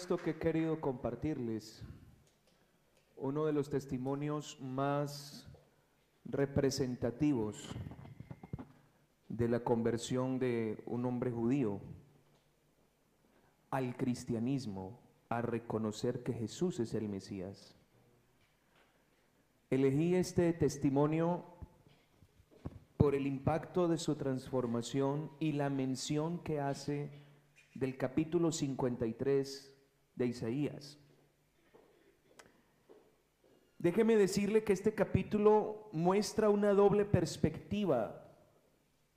Esto que he querido compartirles, uno de los testimonios más representativos de la conversión de un hombre judío al cristianismo, a reconocer que Jesús es el Mesías. Elegí este testimonio por el impacto de su transformación y la mención que hace del capítulo 53 de Isaías. Déjeme decirle que este capítulo muestra una doble perspectiva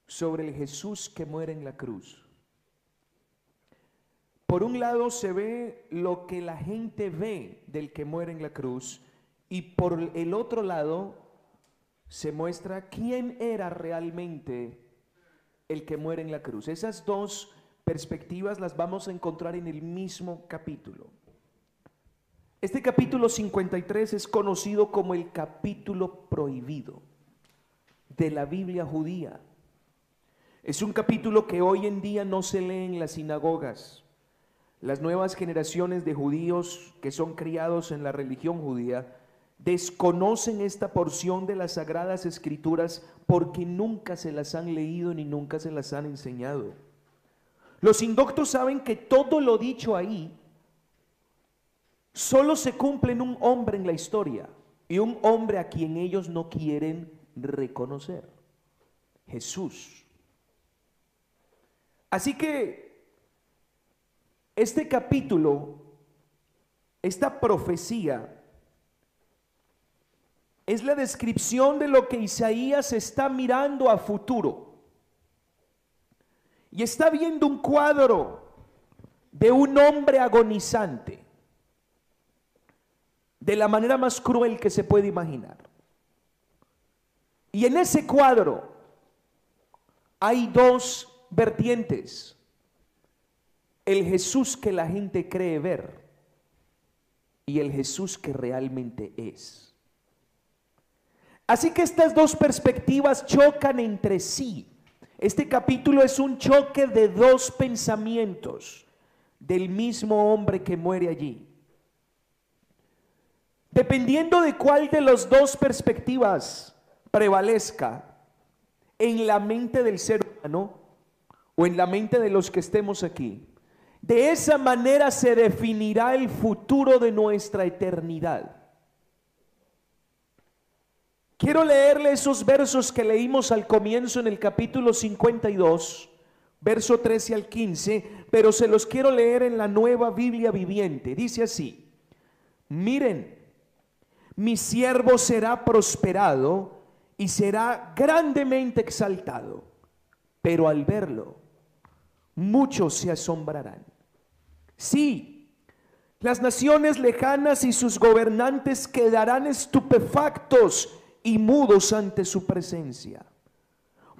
sobre el Jesús que muere en la cruz. Por un lado se ve lo que la gente ve del que muere en la cruz y por el otro lado se muestra quién era realmente el que muere en la cruz. Esas dos perspectivas las vamos a encontrar en el mismo capítulo. Este capítulo 53 es conocido como el capítulo prohibido de la Biblia judía. Es un capítulo que hoy en día no se lee en las sinagogas. Las nuevas generaciones de judíos que son criados en la religión judía desconocen esta porción de las sagradas escrituras porque nunca se las han leído ni nunca se las han enseñado. Los indoctos saben que todo lo dicho ahí solo se cumple en un hombre en la historia y un hombre a quien ellos no quieren reconocer, Jesús. Así que este capítulo, esta profecía, es la descripción de lo que Isaías está mirando a futuro y está viendo un cuadro de un hombre agonizante de la manera más cruel que se puede imaginar. Y en ese cuadro hay dos vertientes. El Jesús que la gente cree ver y el Jesús que realmente es. Así que estas dos perspectivas chocan entre sí este capítulo es un choque de dos pensamientos del mismo hombre que muere allí. Dependiendo de cuál de las dos perspectivas prevalezca en la mente del ser humano o en la mente de los que estemos aquí, de esa manera se definirá el futuro de nuestra eternidad. Quiero leerle esos versos que leímos al comienzo en el capítulo 52, verso 13 al 15, pero se los quiero leer en la nueva Biblia viviente. Dice así, miren, mi siervo será prosperado y será grandemente exaltado, pero al verlo, muchos se asombrarán. Sí, las naciones lejanas y sus gobernantes quedarán estupefactos y mudos ante su presencia,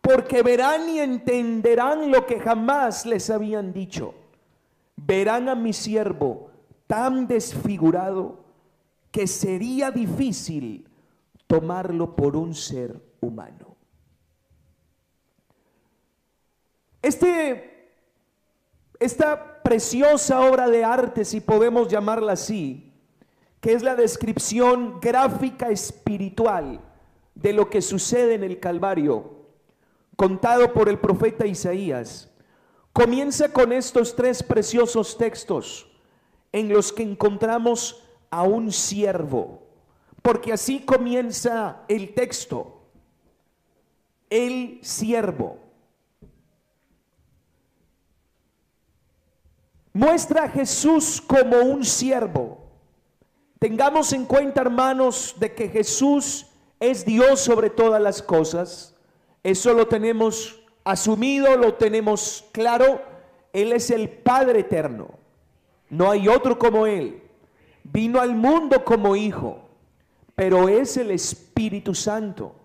porque verán y entenderán lo que jamás les habían dicho. Verán a mi siervo tan desfigurado que sería difícil tomarlo por un ser humano. Este, esta preciosa obra de arte, si podemos llamarla así, que es la descripción gráfica espiritual de lo que sucede en el Calvario, contado por el profeta Isaías, comienza con estos tres preciosos textos en los que encontramos a un siervo, porque así comienza el texto, el siervo. Muestra a Jesús como un siervo. Tengamos en cuenta, hermanos, de que Jesús es Dios sobre todas las cosas. Eso lo tenemos asumido, lo tenemos claro. Él es el Padre eterno. No hay otro como Él. Vino al mundo como hijo, pero es el Espíritu Santo.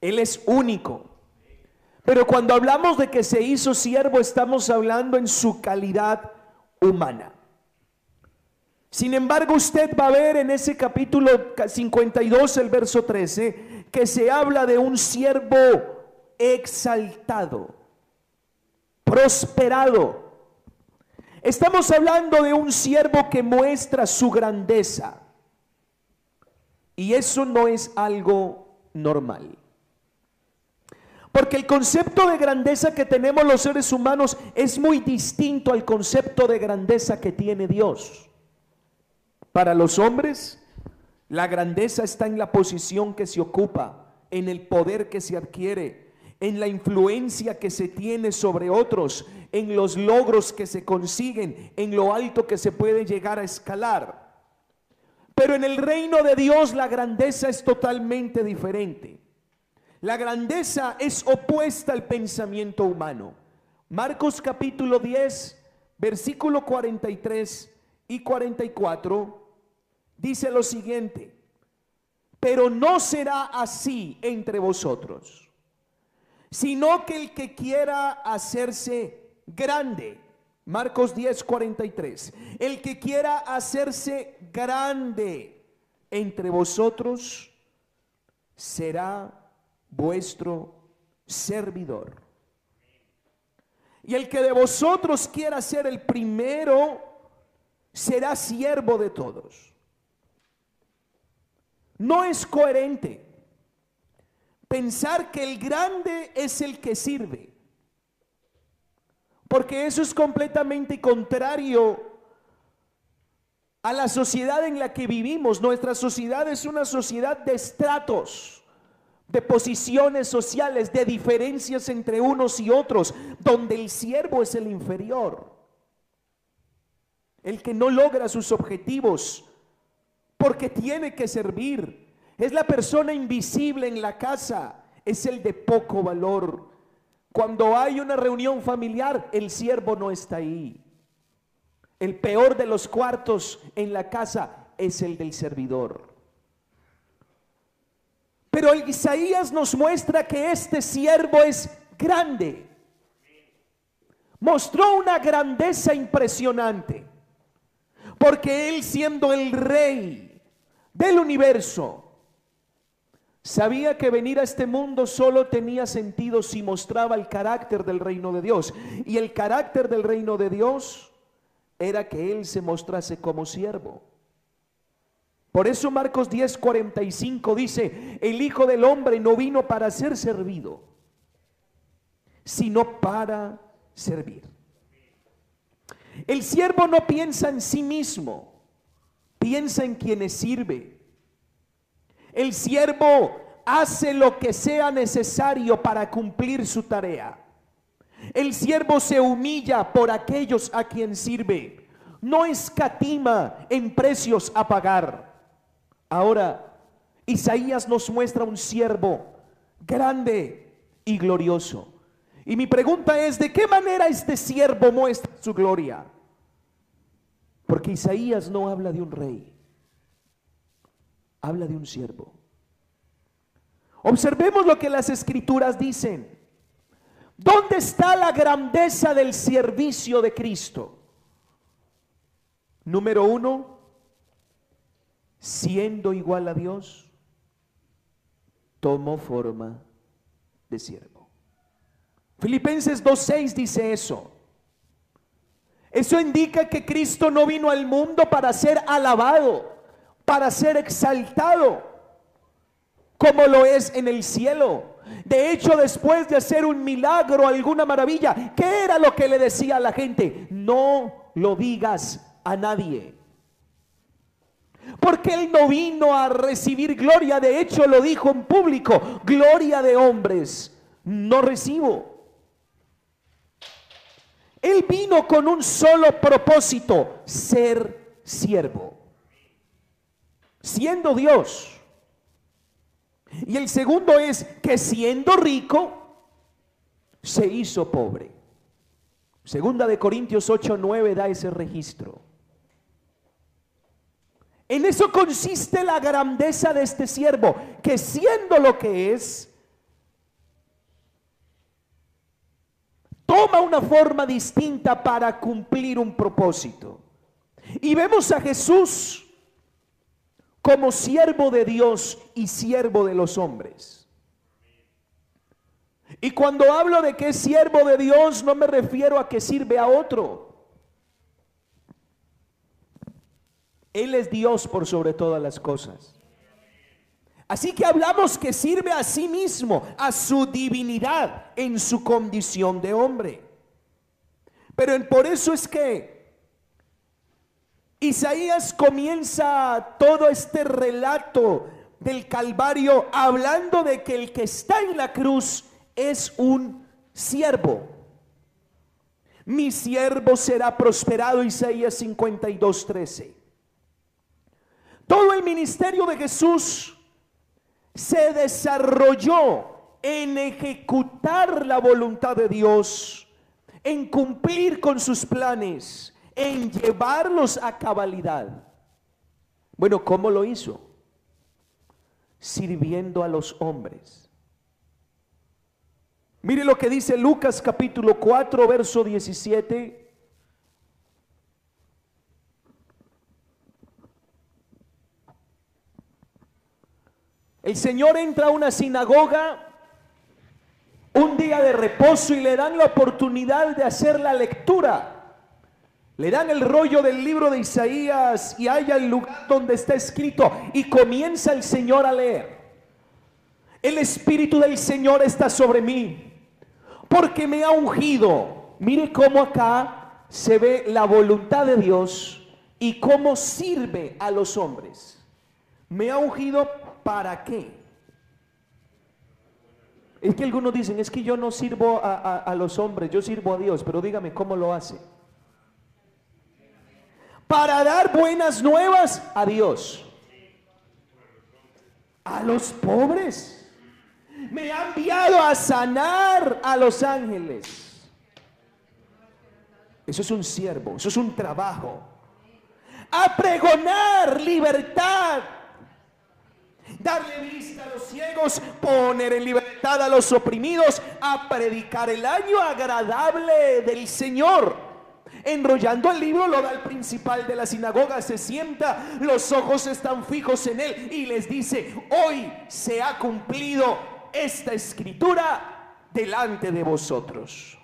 Él es único. Pero cuando hablamos de que se hizo siervo, estamos hablando en su calidad humana. Sin embargo, usted va a ver en ese capítulo 52, el verso 13, que se habla de un siervo exaltado, prosperado. Estamos hablando de un siervo que muestra su grandeza. Y eso no es algo normal. Porque el concepto de grandeza que tenemos los seres humanos es muy distinto al concepto de grandeza que tiene Dios. Para los hombres, la grandeza está en la posición que se ocupa, en el poder que se adquiere, en la influencia que se tiene sobre otros, en los logros que se consiguen, en lo alto que se puede llegar a escalar. Pero en el reino de Dios la grandeza es totalmente diferente. La grandeza es opuesta al pensamiento humano. Marcos capítulo 10, versículo 43 y 44 dice lo siguiente, pero no será así entre vosotros, sino que el que quiera hacerse grande, Marcos 10, 43, el que quiera hacerse grande entre vosotros será vuestro servidor. Y el que de vosotros quiera ser el primero, será siervo de todos. No es coherente pensar que el grande es el que sirve, porque eso es completamente contrario a la sociedad en la que vivimos. Nuestra sociedad es una sociedad de estratos de posiciones sociales, de diferencias entre unos y otros, donde el siervo es el inferior, el que no logra sus objetivos porque tiene que servir, es la persona invisible en la casa, es el de poco valor. Cuando hay una reunión familiar, el siervo no está ahí. El peor de los cuartos en la casa es el del servidor. Pero Isaías nos muestra que este siervo es grande. Mostró una grandeza impresionante. Porque él siendo el rey del universo, sabía que venir a este mundo solo tenía sentido si mostraba el carácter del reino de Dios. Y el carácter del reino de Dios era que él se mostrase como siervo. Por eso Marcos 10:45 dice, el Hijo del Hombre no vino para ser servido, sino para servir. El siervo no piensa en sí mismo, piensa en quienes sirve. El siervo hace lo que sea necesario para cumplir su tarea. El siervo se humilla por aquellos a quien sirve. No escatima en precios a pagar. Ahora, Isaías nos muestra un siervo grande y glorioso. Y mi pregunta es, ¿de qué manera este siervo muestra su gloria? Porque Isaías no habla de un rey, habla de un siervo. Observemos lo que las escrituras dicen. ¿Dónde está la grandeza del servicio de Cristo? Número uno, siendo igual a Dios, tomó forma de siervo. Filipenses 2.6 dice eso. Eso indica que Cristo no vino al mundo para ser alabado, para ser exaltado, como lo es en el cielo. De hecho, después de hacer un milagro, alguna maravilla, ¿qué era lo que le decía a la gente? No lo digas a nadie. Porque Él no vino a recibir gloria, de hecho lo dijo en público, gloria de hombres no recibo. Él vino con un solo propósito, ser siervo, siendo Dios. Y el segundo es que siendo rico, se hizo pobre. Segunda de Corintios 8, 9 da ese registro. En eso consiste la grandeza de este siervo, que siendo lo que es, toma una forma distinta para cumplir un propósito. Y vemos a Jesús como siervo de Dios y siervo de los hombres. Y cuando hablo de que es siervo de Dios, no me refiero a que sirve a otro. Él es Dios por sobre todas las cosas. Así que hablamos que sirve a sí mismo, a su divinidad en su condición de hombre. Pero por eso es que Isaías comienza todo este relato del Calvario hablando de que el que está en la cruz es un siervo. Mi siervo será prosperado, Isaías 52, 13. Todo el ministerio de Jesús se desarrolló en ejecutar la voluntad de Dios, en cumplir con sus planes, en llevarlos a cabalidad. Bueno, ¿cómo lo hizo? Sirviendo a los hombres. Mire lo que dice Lucas capítulo 4, verso 17. El Señor entra a una sinagoga un día de reposo y le dan la oportunidad de hacer la lectura. Le dan el rollo del libro de Isaías y haya el lugar donde está escrito y comienza el Señor a leer. El Espíritu del Señor está sobre mí porque me ha ungido. Mire cómo acá se ve la voluntad de Dios y cómo sirve a los hombres. Me ha ungido ¿Para qué? Es que algunos dicen, es que yo no sirvo a, los hombres, yo sirvo a Dios, pero dígame cómo lo hace. Para dar buenas nuevas a Dios. A los pobres. Me ha enviado a sanar a los ángeles. Eso es un siervo, eso es un trabajo. A pregonar libertad darle vista a los ciegos, poner en libertad a los oprimidos, a predicar el año agradable del Señor. Enrollando el libro, lo da el principal de la sinagoga, se sienta, los ojos están fijos en él y les dice, hoy se ha cumplido esta escritura delante de vosotros.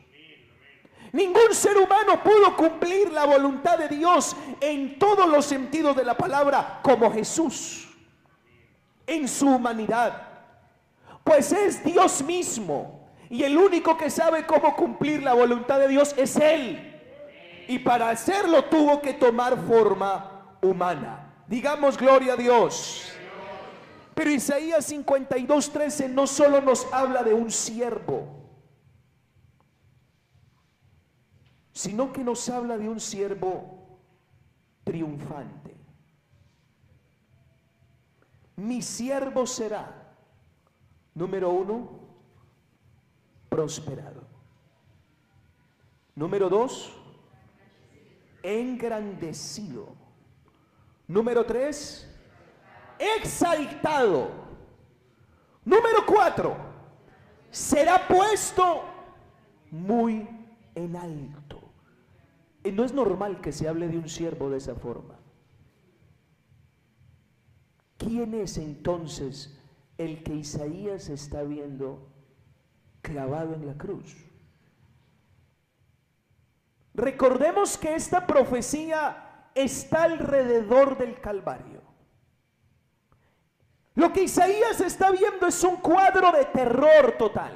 Ningún ser humano pudo cumplir la voluntad de Dios en todos los sentidos de la palabra como Jesús en su humanidad. Pues es Dios mismo. Y el único que sabe cómo cumplir la voluntad de Dios es Él. Y para hacerlo tuvo que tomar forma humana. Digamos gloria a Dios. Pero Isaías 52:13 no solo nos habla de un siervo, sino que nos habla de un siervo triunfante mi siervo será, número uno, prosperado. Número dos, engrandecido. Número tres, exaltado. Número cuatro, será puesto muy en alto. Y no es normal que se hable de un siervo de esa forma. ¿Quién es entonces el que Isaías está viendo clavado en la cruz? Recordemos que esta profecía está alrededor del Calvario. Lo que Isaías está viendo es un cuadro de terror total.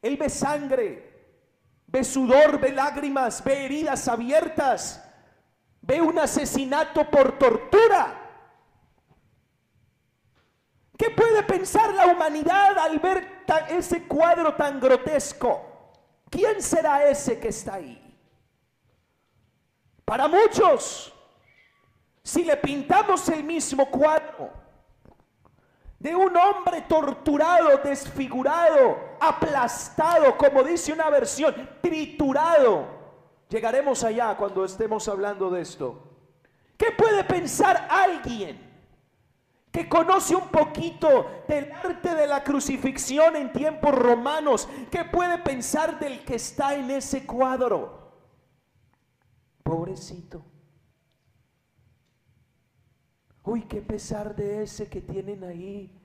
Él ve sangre, ve sudor, ve lágrimas, ve heridas abiertas, ve un asesinato por tortura. ¿Qué puede pensar la humanidad al ver ese cuadro tan grotesco? ¿Quién será ese que está ahí? Para muchos, si le pintamos el mismo cuadro de un hombre torturado, desfigurado, aplastado, como dice una versión, triturado, llegaremos allá cuando estemos hablando de esto. ¿Qué puede pensar alguien? Que conoce un poquito del arte de la crucifixión en tiempos romanos, ¿qué puede pensar del que está en ese cuadro? Pobrecito. Uy, qué pesar de ese que tienen ahí.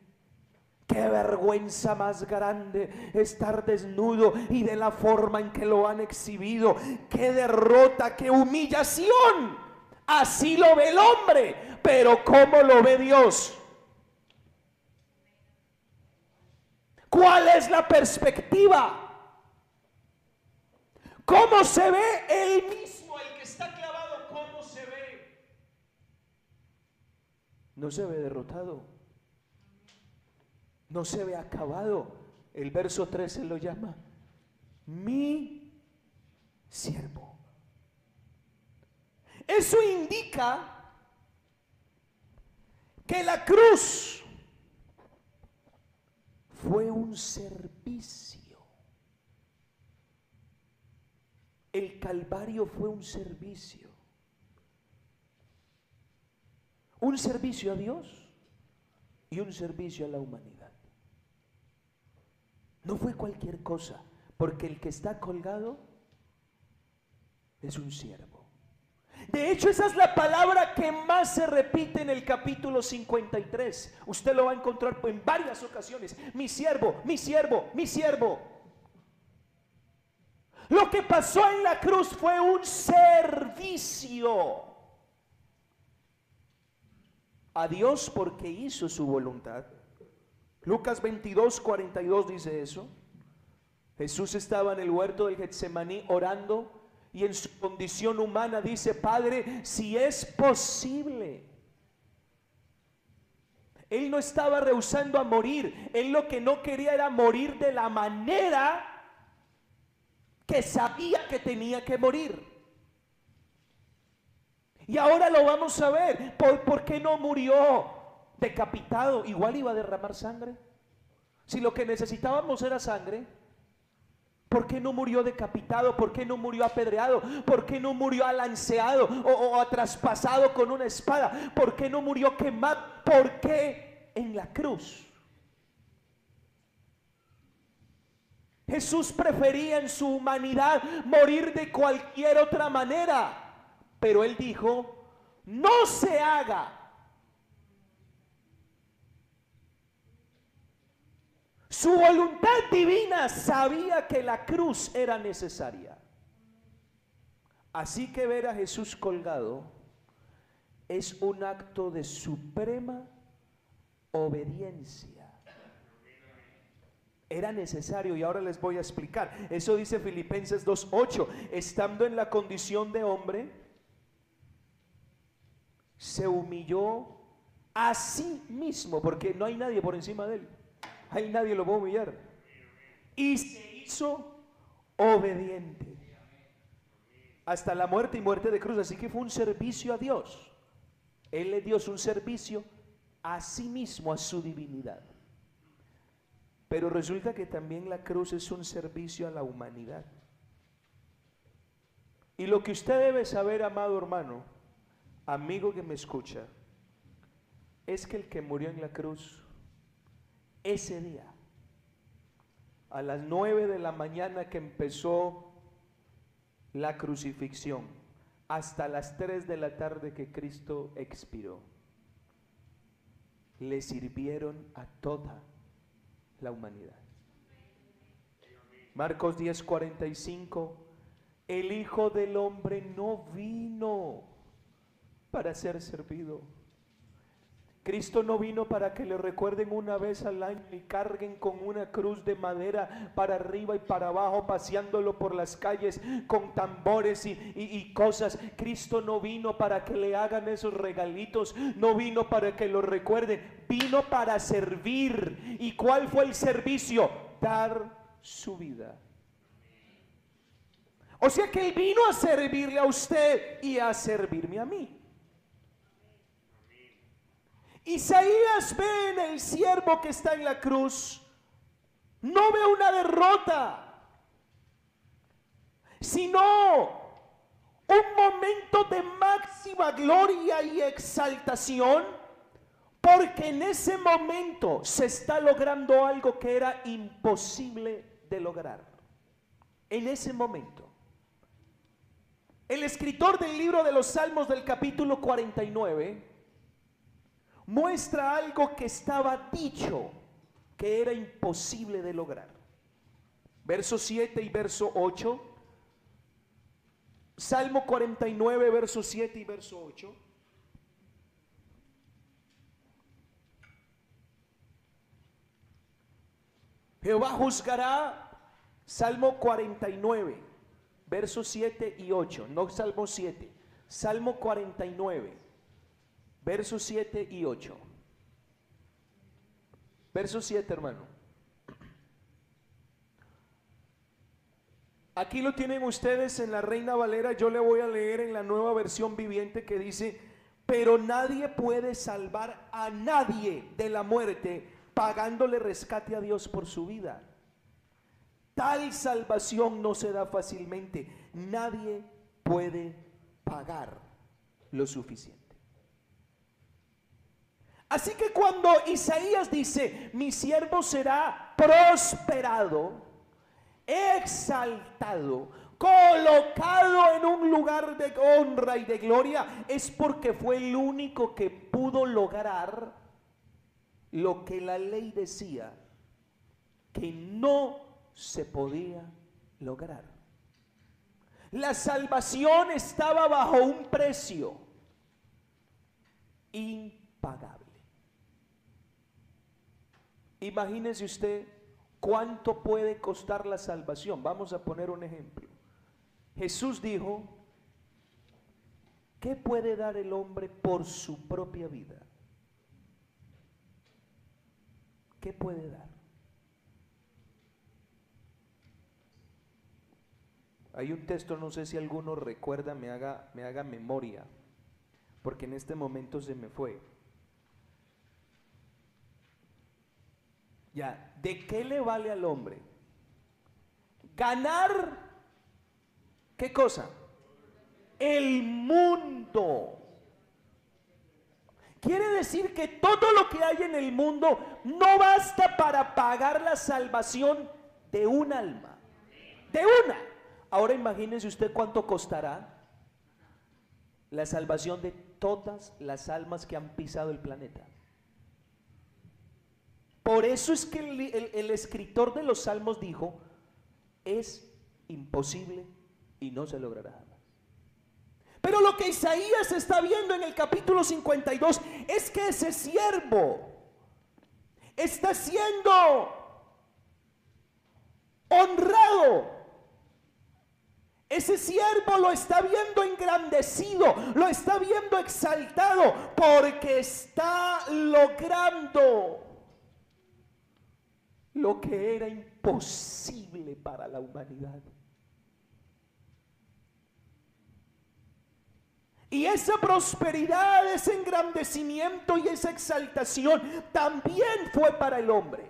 Qué vergüenza más grande estar desnudo y de la forma en que lo han exhibido. Qué derrota, qué humillación Así lo ve el hombre, pero ¿cómo lo ve Dios? ¿Cuál es la perspectiva? ¿Cómo se ve él mismo, el que está clavado? ¿Cómo se ve? No se ve derrotado. No se ve acabado. El verso 13 lo llama mi siervo. Eso indica que la cruz fue un servicio. El Calvario fue un servicio. Un servicio a Dios y un servicio a la humanidad. No fue cualquier cosa, porque el que está colgado es un siervo. De hecho, esa es la palabra que más se repite en el capítulo 53. Usted lo va a encontrar en varias ocasiones. Mi siervo, mi siervo, mi siervo. Lo que pasó en la cruz fue un servicio a Dios porque hizo su voluntad. Lucas 22, 42 dice eso. Jesús estaba en el huerto del Getsemaní orando y en su condición humana dice, Padre, si es posible. Él no estaba rehusando a morir. Él lo que no quería era morir de la manera que sabía que tenía que morir. Y ahora lo vamos a ver. ¿Por, ¿Por, qué no murió decapitado? Igual iba a derramar sangre. Si lo que necesitábamos era sangre, ¿Por qué no murió decapitado? ¿Por qué no murió apedreado? ¿Por qué no murió alanceado o, o, con una espada? ¿Por qué no murió quemado? ¿Por qué en la cruz? Jesús prefería en su humanidad morir de cualquier otra manera. Pero él dijo, no se haga Su voluntad divina sabía que la cruz era necesaria. Así que ver a Jesús colgado es un acto de suprema obediencia. Era necesario y ahora les voy a explicar. Eso dice Filipenses 2.8. Estando en la condición de hombre, se humilló a sí mismo, porque no hay nadie por encima de él. Ahí nadie lo va a humillar. Y se hizo obediente. Hasta la muerte y muerte de cruz. Así que fue un servicio a Dios. Él le dio un servicio a sí mismo, a su divinidad. Pero resulta que también la cruz es un servicio a la humanidad. Y lo que usted debe saber, amado hermano, amigo que me escucha, es que el que murió en la cruz ese día, a las nueve de la mañana que empezó la crucifixión, hasta las tres de la tarde que Cristo expiró, le sirvieron a toda la humanidad. Marcos 10:45, el Hijo del Hombre no vino para ser servido Cristo no vino para que le recuerden una vez al año y carguen con una cruz de madera para arriba y para abajo, paseándolo por las calles con tambores y, cosas. Cristo no vino para que le hagan esos regalitos, no vino para que lo recuerden, vino para servir. ¿Y cuál fue el servicio? Dar su vida. O sea que Él vino a servirle a usted y a servirme a mí. Isaías ve en el siervo que está en la cruz, no ve una derrota, sino un momento de máxima gloria y exaltación, porque en ese momento se está logrando algo que era imposible de lograr. En ese momento. El escritor del libro de los Salmos del capítulo 49 muestra algo que estaba dicho que era imposible de lograr. Verso 7 y verso 8 Salmo 49, verso 7 y verso 8. Jehová juzgará, Salmo 49, versos 7 y 8, no Salmo 7, Salmo 49, versos 7 y 8. Verso 7, hermano. Aquí lo tienen ustedes en la Reina Valera, yo le voy a leer en la nueva versión viviente que dice, pero nadie puede salvar a nadie de la muerte pagándole rescate a Dios por su vida. Tal salvación no se da fácilmente. Nadie puede pagar lo suficiente. Así que cuando Isaías dice, mi siervo será prosperado, exaltado, colocado en un lugar de honra y de gloria, es porque fue el único que pudo lograr lo que la ley decía que no se podía lograr. La salvación estaba bajo un precio impagable. Imagínese usted cuánto puede costar la salvación. Vamos a poner un ejemplo. Jesús dijo, ¿qué puede dar el hombre por su propia vida? ¿Qué puede dar? Hay un texto, no sé si alguno recuerda, me haga, me haga memoria, porque en este momento se me fue. ¿De qué le vale al hombre? Ganar, ¿qué cosa? El mundo. Quiere decir que todo lo que hay en el mundo no basta para pagar la salvación de un alma. De una. Ahora imagínense usted cuánto costará la salvación de todas las almas que han pisado el planeta. Por eso es que el, escritor de los salmos dijo, es imposible y no se logrará Pero lo que Isaías está viendo en el capítulo 52 es que ese siervo está siendo honrado. Ese siervo lo está viendo engrandecido, lo está viendo exaltado, porque está logrando lo que era imposible para la humanidad. Y esa prosperidad, ese engrandecimiento y esa exaltación también fue para el hombre.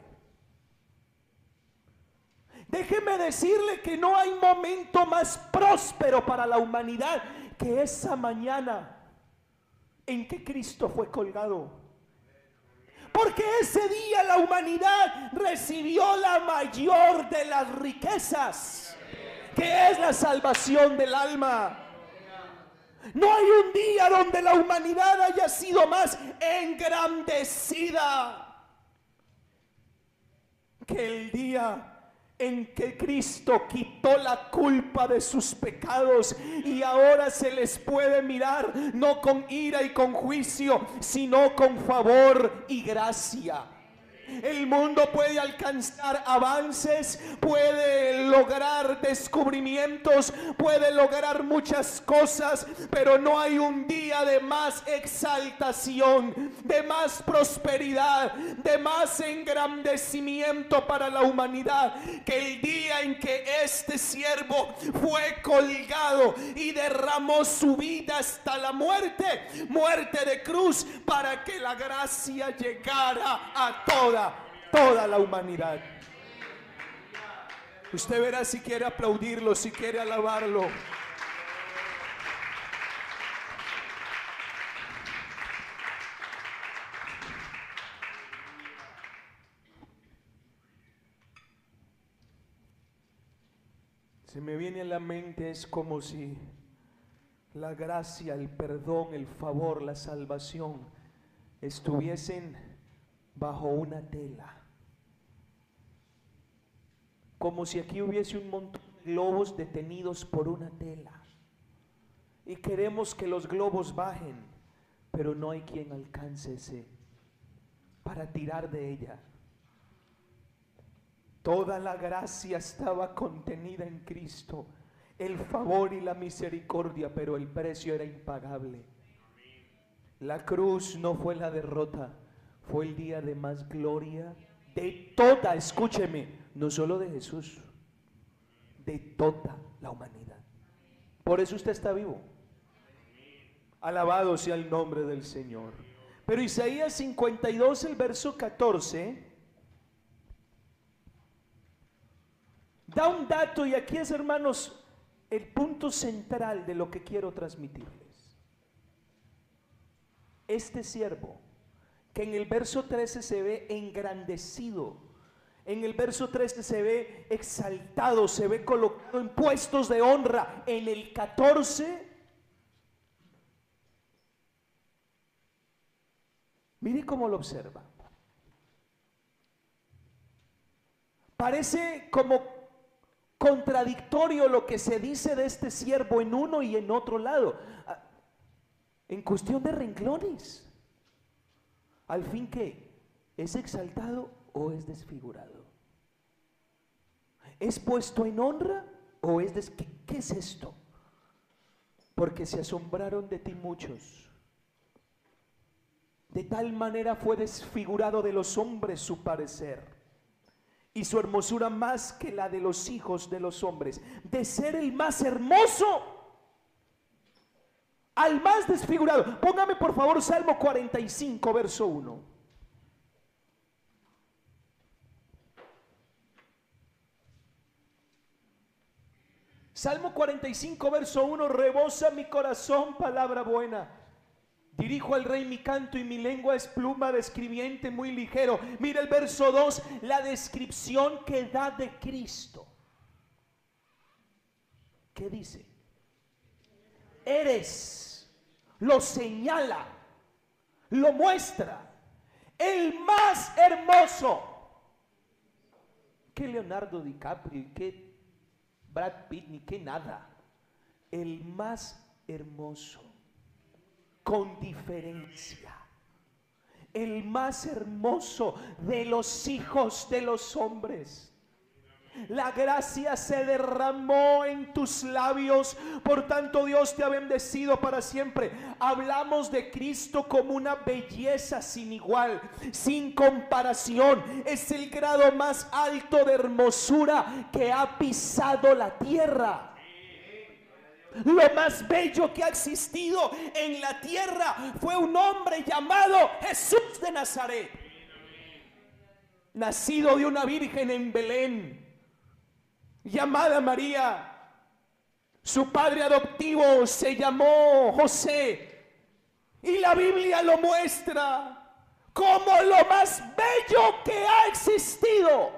Déjeme decirle que no hay momento más próspero para la humanidad que esa mañana en que Cristo fue colgado. Porque ese día la humanidad recibió la mayor de las riquezas, que es la salvación del alma. No hay un día donde la humanidad haya sido más engrandecida que el día en que Cristo quitó la culpa de sus pecados y ahora se les puede mirar no con ira y con juicio, sino con favor y gracia. El mundo puede alcanzar avances, puede lograr descubrimientos, puede lograr muchas cosas, pero no hay un día de más exaltación, de más prosperidad, de más engrandecimiento para la humanidad que el día en que este siervo fue colgado y derramó su vida hasta la muerte, muerte de cruz, para que la gracia llegara a toda la humanidad. Usted verá si quiere aplaudirlo, si quiere alabarlo. Se me viene a la mente es como si la gracia, el perdón, el favor, la salvación estuviesen bajo una tela. Como si aquí hubiese un montón de globos detenidos por una tela. y queremos que los globos bajen, pero no hay quien alcance ese para tirar de ella. Toda la gracia estaba contenida en Cristo, el favor y la misericordia, pero el precio era impagable. La cruz no fue la derrota, fue el día de más gloria de toda, escúcheme, no solo de Jesús, de toda la humanidad. Por eso usted está vivo. Alabado sea el nombre del Señor. Pero Isaías 52, el verso 14, da un dato y aquí es, hermanos, el punto central de lo que quiero transmitirles. Este siervo, que en el verso 13 se ve engrandecido, en el verso 13 se ve exaltado, se ve colocado en puestos de honra, en el 14 Mire cómo lo observa. Parece como contradictorio lo que se dice de este siervo en uno y en otro lado. Ah, en cuestión de renglones. Al fin que, ¿es exaltado o es desfigurado? ¿Es puesto en honra o es des... ¿Qué es esto? Porque se asombraron de ti muchos de tal manera fue desfigurado de los hombres su parecer y su hermosura más que la de los hijos de los hombres. De ser el más hermoso al más desfigurado. Póngame por favor Salmo 45, verso 1. Salmo 45, verso 1, rebosa mi corazón palabra buena Dirijo al rey mi canto y mi lengua es pluma de escribiente muy ligero. Mira el verso 2, la descripción que da de Cristo. ¿Qué dice? Eres, lo señala, lo muestra, el más hermoso. Que Leonardo DiCaprio, que Brad Pitt, ni que nada. El más hermoso con diferencia. El más hermoso de los hijos de los hombres. La gracia se derramó en tus labios, por tanto Dios te ha bendecido para siempre. Hablamos de Cristo como una belleza sin igual, sin comparación. Es el grado más alto de hermosura que ha pisado la tierra. Lo más bello que ha existido en la tierra fue un hombre llamado Jesús de Nazaret. Nacido de una virgen en Belén, llamada María. Su padre adoptivo se llamó José. Y la Biblia lo muestra como lo más bello que ha existido.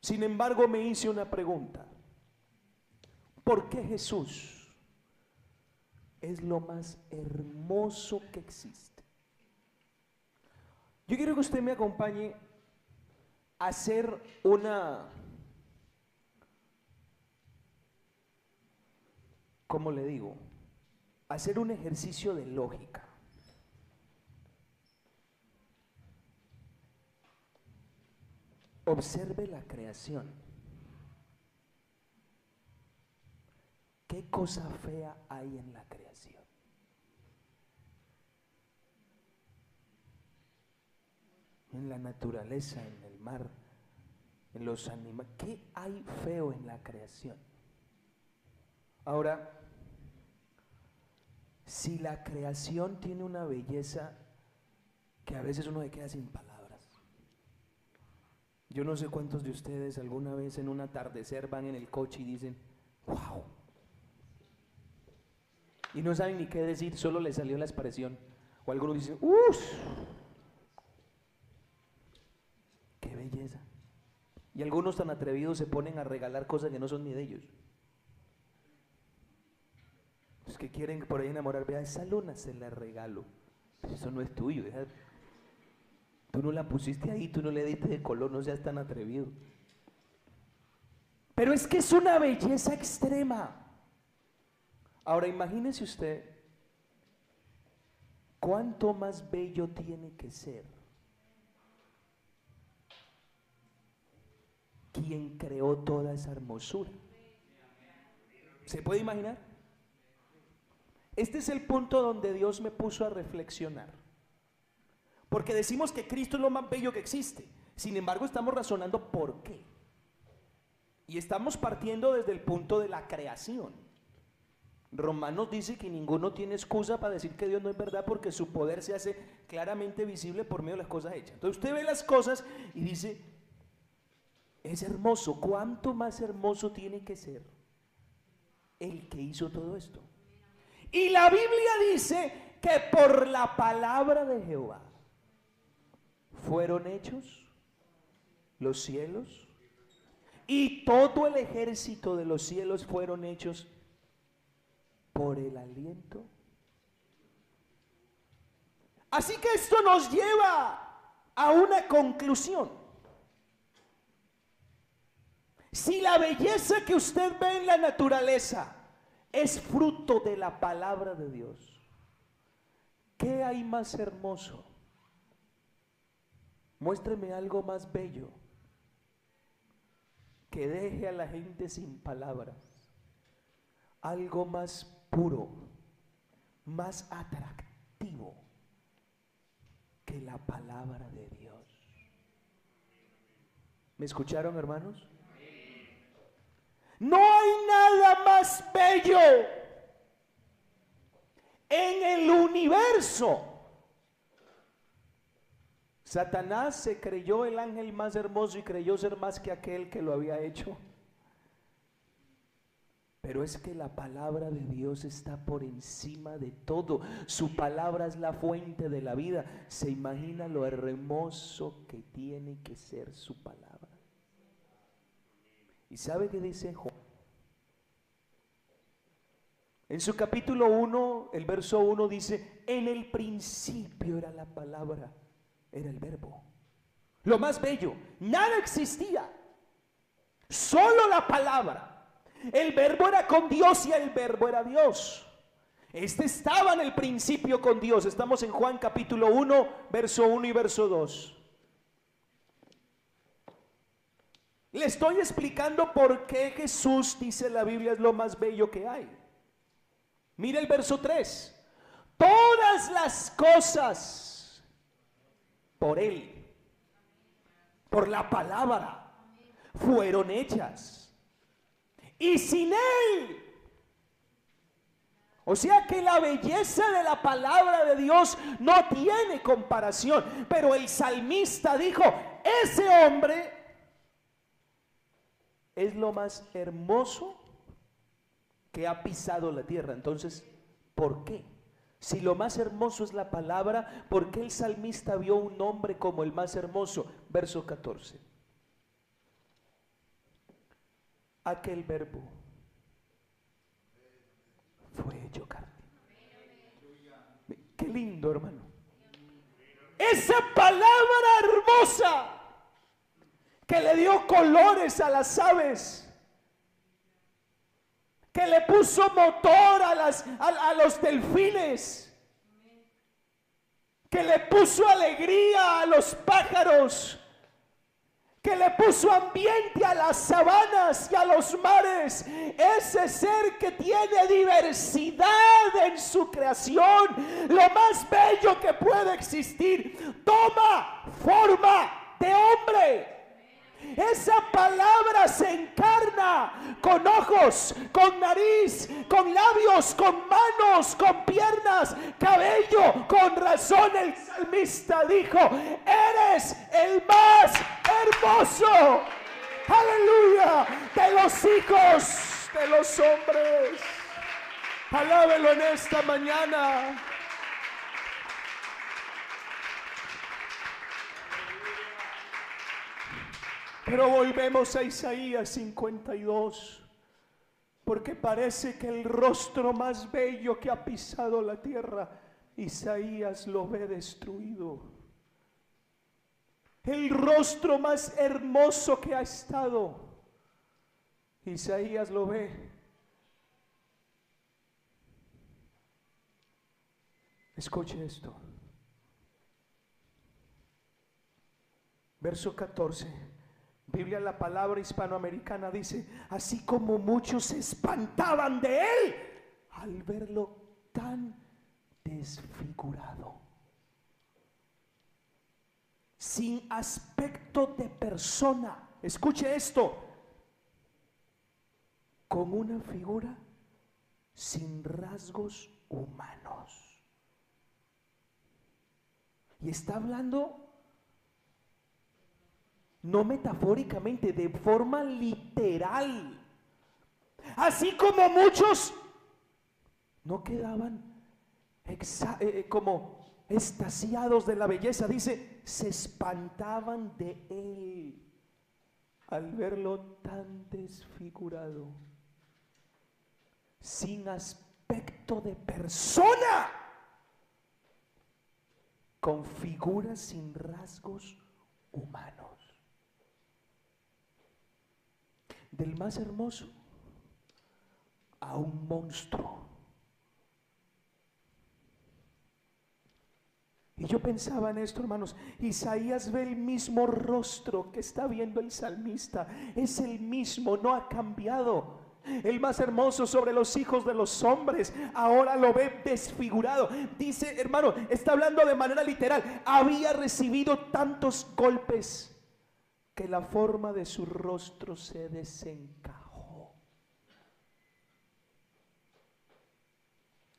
Sin embargo, me hice una pregunta. ¿Por qué Jesús es lo más hermoso que existe? Yo quiero que usted me acompañe a hacer una, ¿cómo le digo? hacer un ejercicio de lógica. Observe la creación. ¿Qué cosa fea hay en la creación? En la naturaleza, en el mar, en los animales. ¿Qué hay feo en la creación? Ahora, si la creación tiene una belleza que a veces uno se queda sin palabras. Yo no sé cuántos de ustedes alguna vez en un atardecer van en el coche y dicen, wow, y no saben ni qué decir, solo les salió la expresión. O algunos dicen, ¡uff! ¡Qué belleza! Y algunos tan atrevidos se ponen a regalar cosas que no son ni de ellos. Que quieren por ahí enamorar, vea, esa luna se la regalo. Pero eso no es tuyo. Tú no la pusiste ahí, tú no le diste de color, no seas tan atrevido. Pero es que es una belleza extrema. Ahora imagínese usted cuánto más bello tiene que ser quien creó toda esa hermosura. ¿Se puede imaginar? Este es el punto donde Dios me puso a reflexionar. Porque decimos que Cristo es lo más bello que existe. Sin embargo, estamos razonando por qué. Y estamos partiendo desde el punto de la creación. Romanos dice que ninguno tiene excusa para decir que Dios no es verdad porque su poder se hace claramente visible por medio de las cosas hechas. Entonces usted ve las cosas y dice, es hermoso, ¿cuánto más hermoso tiene que ser el que hizo todo esto? Y la Biblia dice que por la palabra de Jehová fueron hechos los cielos y todo el ejército de los cielos fueron hechos por el aliento. Así que esto nos lleva a una conclusión. Si la belleza que usted ve en la naturaleza es fruto de la palabra de Dios, ¿qué hay más hermoso? Muéstreme algo más bello que deje a la gente sin palabras. Algo más puro, más atractivo que la palabra de Dios. ¿Me escucharon, hermanos? No hay nada más bello en el universo Satanás se creyó el ángel más hermoso y creyó ser más que aquel que lo había hecho. Pero es que la palabra de Dios está por encima de todo. Su palabra es la fuente de la vida. ¿Se imagina lo hermoso que tiene que ser su palabra? ¿Y sabe qué dice Juan? En su capítulo 1, el verso 1 dice, en el principio era la palabra era el verbo. Lo más bello, nada existía. Solo la palabra. El verbo era con Dios y el verbo era Dios. Este estaba en el principio con Dios. Estamos en Juan capítulo 1, verso 1 y verso 2. Le estoy explicando por qué Jesús, dice la Biblia, es lo más bello que hay. Mire el verso 3. Todas las cosas por Él, por la palabra, fueron hechas. Y sin Él, o sea que la belleza de la palabra de Dios no tiene comparación. Pero el salmista dijo, ese hombre es lo más hermoso que ha pisado la tierra. Entonces, ¿por qué? Si lo más hermoso es la palabra, ¿por qué el salmista vio un hombre como el más hermoso? Verso 14. Aquel verbo fue hecho carne. Qué lindo, hermano. Esa palabra hermosa que le dio colores a las aves que le puso motor a, las, a, los delfines, que le puso alegría a los pájaros, que le puso ambiente a las sabanas y a los mares. Ese ser que tiene diversidad en su creación, lo más bello que puede existir, toma forma de hombre. Esa palabra se encarna con ojos, con nariz, con labios, con manos, con piernas, cabello. Con razón el salmista dijo, eres el más hermoso. Aleluya. De los hijos de los hombres. Alábelo en esta mañana. Pero volvemos a Isaías 52, porque parece que el rostro más bello que ha pisado la tierra, Isaías lo ve destruido. El rostro más hermoso que ha estado, Isaías lo ve Escuche esto. Verso 14. Biblia, la palabra hispanoamericana dice, así como muchos se espantaban de él al verlo tan desfigurado, sin aspecto de persona. Escuche esto, con una figura sin rasgos humanos. Y está hablando no metafóricamente, de forma literal. Así como muchos no quedaban eh, eh, como estasiados de la belleza, dice, se espantaban de él al verlo tan desfigurado, sin aspecto de persona con figuras sin rasgos humanos. Del más hermoso a un monstruo. Y yo pensaba en esto, hermanos. Isaías ve el mismo rostro que está viendo el salmista. Es el mismo, no ha cambiado el más hermoso sobre los hijos de los hombres, ahora lo ve desfigurado. Dice, hermano, está hablando de manera literal, había recibido tantos golpes que la forma de su rostro se desencajó.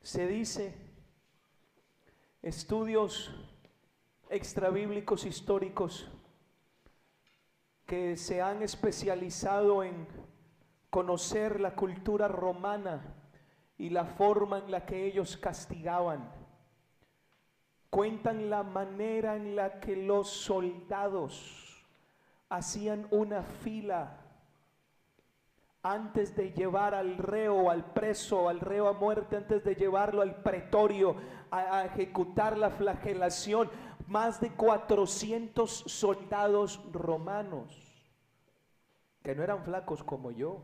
Se dice, estudios extrabíblicos históricos que se han especializado en conocer la cultura romana y la forma en la que ellos castigaban. Cuentan la manera en la que los soldados hacían una fila antes de llevar al reo, al preso, al reo a muerte, antes de llevarlo al pretorio a, a ejecutar la flagelación. Más de 400 soldados romanos, que no eran flacos como yo,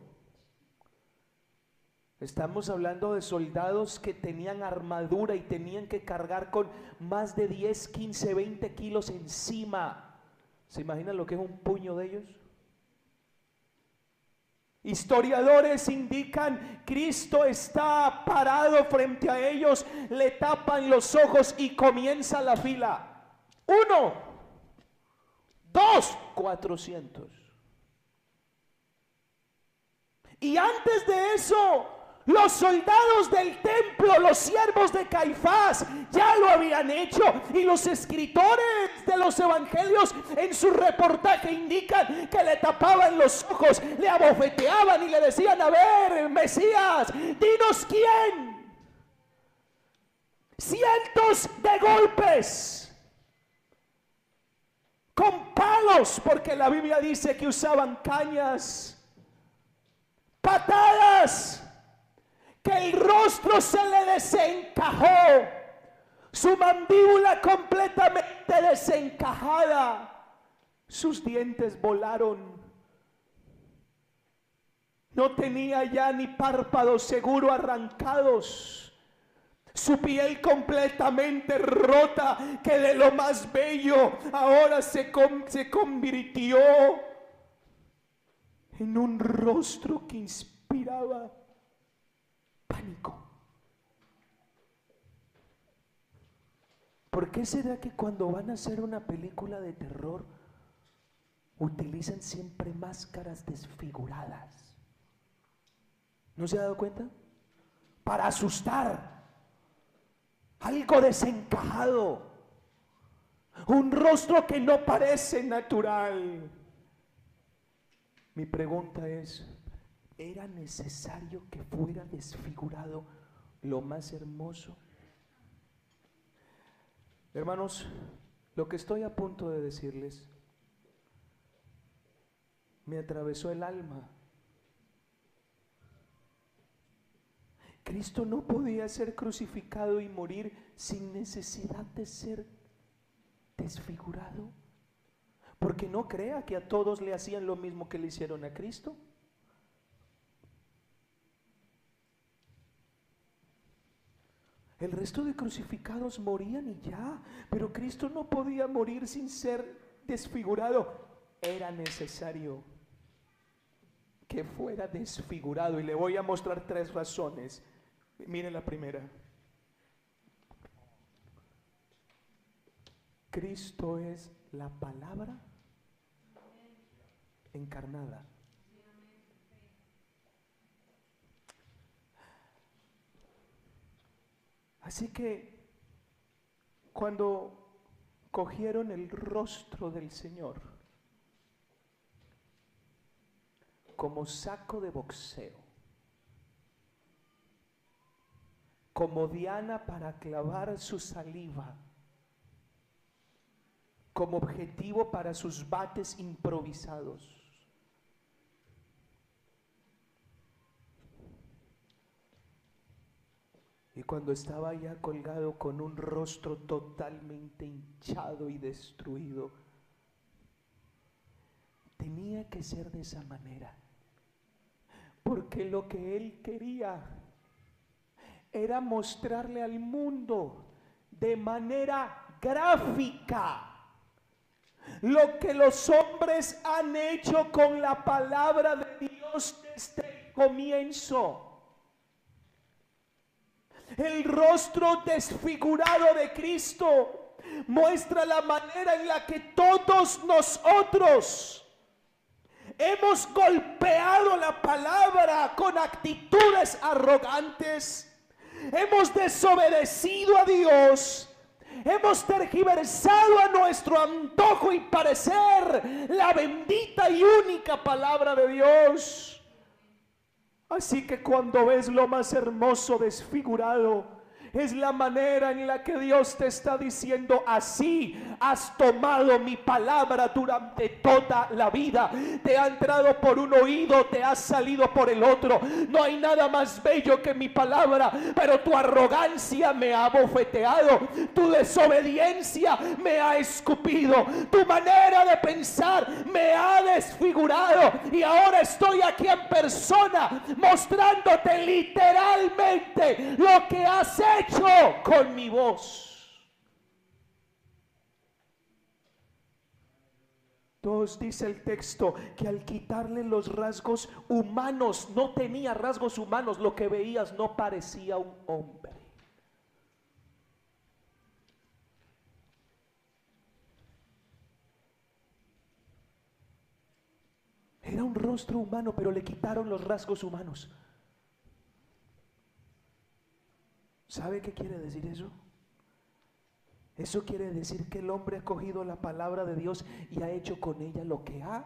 Estamos hablando de soldados que tenían armadura y tenían que cargar con más de 10, 15, 20 kilos encima. ¿Se imaginan lo que es un puño de ellos? Historiadores indican, Cristo está parado frente a ellos, le tapan los ojos y comienza la fila. Uno, dos, cuatrocientos. Y antes de eso, los soldados del templo, los siervos de Caifás, ya lo habían hecho. Y los escritores de los evangelios en su reportaje indican que le tapaban los ojos, le abofeteaban y le decían, a ver, Mesías, dinos quién. Cientos de golpes con palos, porque la Biblia dice que usaban cañas, patadas que el rostro se le desencajó, su mandíbula completamente desencajada, sus dientes volaron. No tenía ya ni párpados seguro arrancados. Su piel completamente rota, que de lo más bello ahora se, se convirtió en un rostro que inspiraba pánico. ¿Por qué será que cuando van a hacer una película de terror utilizan siempre máscaras desfiguradas? ¿No se ha dado cuenta? Para asustar. Algo desencajado. Un rostro que no parece natural. Mi pregunta es, era necesario que fuera desfigurado lo más hermoso. Hermanos, lo que estoy a punto de decirles me atravesó el alma. Cristo no podía ser crucificado y morir sin necesidad de ser desfigurado. Porque no crea que a todos le hacían lo mismo que le hicieron a Cristo. El resto de crucificados morían y ya, pero Cristo no podía morir sin ser desfigurado. Era necesario que fuera desfigurado y le voy a mostrar tres razones. Miren la primera. Cristo es la palabra encarnada. Así que cuando cogieron el rostro del Señor como saco de boxeo, como diana para clavar su saliva, como objetivo para sus bates improvisados. Y cuando estaba ya colgado con un rostro totalmente hinchado y destruido, tenía que ser de esa manera. Porque lo que él quería era mostrarle al mundo de manera gráfica lo que los hombres han hecho con la palabra de Dios desde el comienzo. El rostro desfigurado de Cristo muestra la manera en la que todos nosotros hemos golpeado la palabra con actitudes arrogantes, hemos desobedecido a Dios, hemos tergiversado a nuestro antojo y parecer la bendita y única palabra de Dios. Así que cuando ves lo más hermoso desfigurado, es la manera en la que Dios te está diciendo, así has tomado mi palabra durante toda la vida. Te ha entrado por un oído, te ha salido por el otro. No hay nada más bello que mi palabra, pero tu arrogancia me ha bofeteado, tu desobediencia me ha escupido, tu manera de pensar me ha desfigurado y ahora estoy aquí en persona mostrándote literalmente lo que has hecho con mi voz. Dos dice el texto que al quitarle los rasgos humanos, no tenía rasgos humanos, lo que veías no parecía un hombre. Era un rostro humano, pero le quitaron los rasgos humanos. ¿Sabe qué quiere decir eso? Eso quiere decir que el hombre ha cogido la palabra de Dios y ha hecho con ella lo que ha.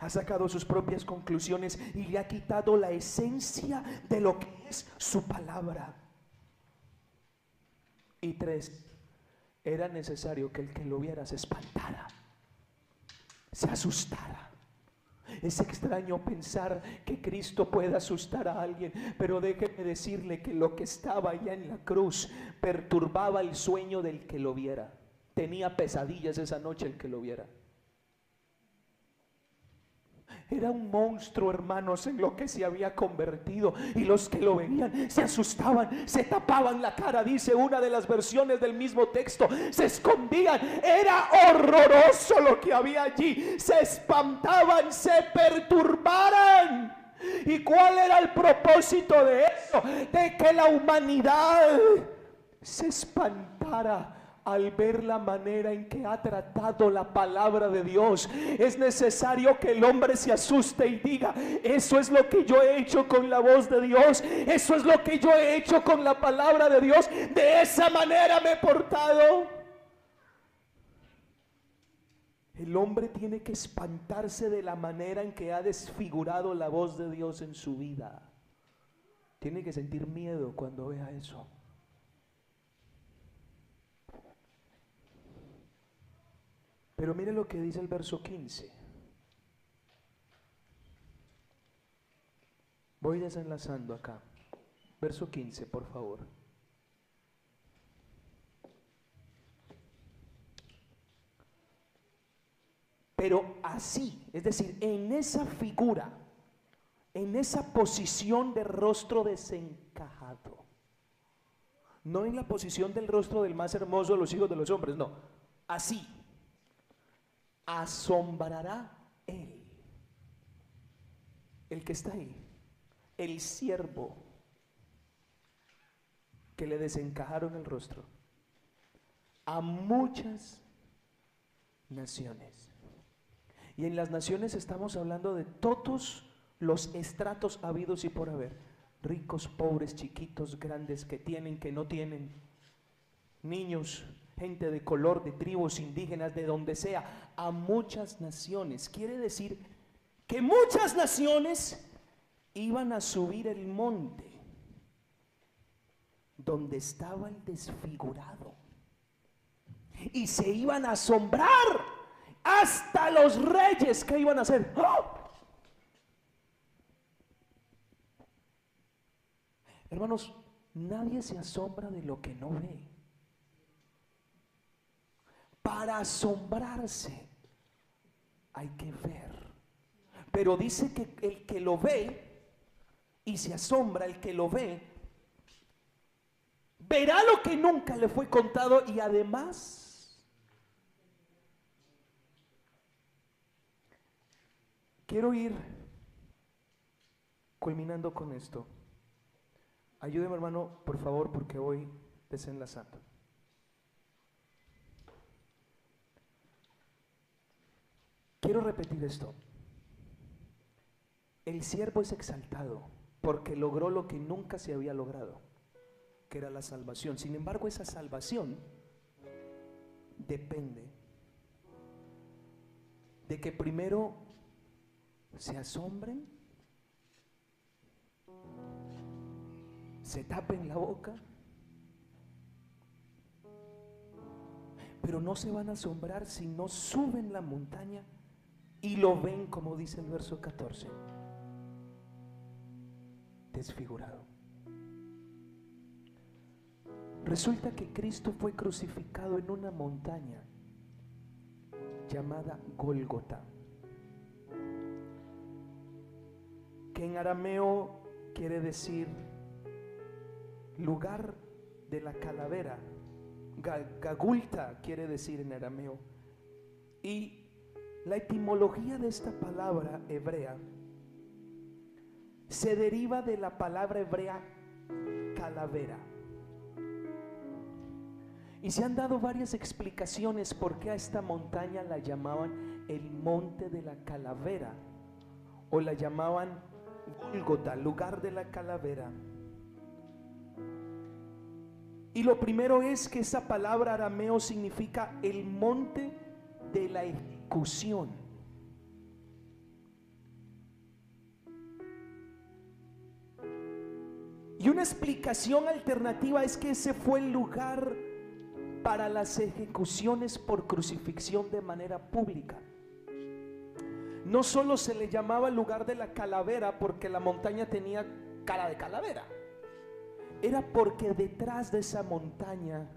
Ha sacado sus propias conclusiones y le ha quitado la esencia de lo que es su palabra. Y tres, era necesario que el que lo viera se espantara, se asustara. Es extraño pensar que Cristo pueda asustar a alguien, pero déjeme decirle que lo que estaba allá en la cruz perturbaba el sueño del que lo viera. Tenía pesadillas esa noche el que lo viera. Era un monstruo, hermanos, en lo que se había convertido. Y los que lo veían se asustaban, se tapaban la cara, dice una de las versiones del mismo texto. Se escondían. Era horroroso lo que había allí. Se espantaban, se perturbaran. ¿Y cuál era el propósito de eso? De que la humanidad se espantara al ver la manera en que ha tratado la palabra de Dios. Es necesario que el hombre se asuste y diga, eso es lo que yo he hecho con la voz de Dios, eso es lo que yo he hecho con la palabra de Dios, de esa manera me he portado. El hombre tiene que espantarse de la manera en que ha desfigurado la voz de Dios en su vida. Tiene que sentir miedo cuando vea eso. Pero mire lo que dice el verso 15. Voy desenlazando acá. Verso 15, por favor. Pero así, es decir, en esa figura, en esa posición de rostro desencajado. No en la posición del rostro del más hermoso de los hijos de los hombres, no. Así. Asombrará él. El que está ahí. El siervo que le desencajaron el rostro. A muchas naciones. Y en las naciones estamos hablando de todos los estratos habidos y por haber. Ricos, pobres, chiquitos, grandes, que tienen, que no tienen. Niños, gente de color, de tribus indígenas, de donde sea, a muchas naciones. Quiere decir que muchas naciones iban a subir el monte donde estaba el desfigurado. Y se iban a asombrar hasta los reyes que iban a hacer. ¡Oh! Hermanos, nadie se asombra de lo que no ve. Para asombrarse hay que ver. Pero dice que el que lo ve y se asombra, el que lo ve, verá lo que nunca le fue contado y además quiero ir culminando con esto. Ayúdeme hermano, por favor, porque voy desenlazando. Quiero repetir esto. El siervo es exaltado porque logró lo que nunca se había logrado, que era la salvación. Sin embargo, esa salvación depende de que primero se asombren se tapen la boca, pero no se van a asombrar si no suben la montaña y lo ven, como dice el verso 14, desfigurado. Resulta que Cristo fue crucificado en una montaña llamada Gólgota, que en arameo quiere decir lugar de la calavera. Gagulta quiere decir en arameo. Y la etimología de esta palabra hebrea se deriva de la palabra hebrea calavera. Y se han dado varias explicaciones por qué a esta montaña la llamaban el monte de la calavera o la llamaban Gólgota, lugar de la calavera. Y lo primero es que esa palabra arameo significa el monte de la Y una explicación alternativa es que ese fue el lugar para las ejecuciones por crucifixión de manera pública. No solo se le llamaba lugar de la calavera porque la montaña tenía cara de calavera era porque detrás de esa montaña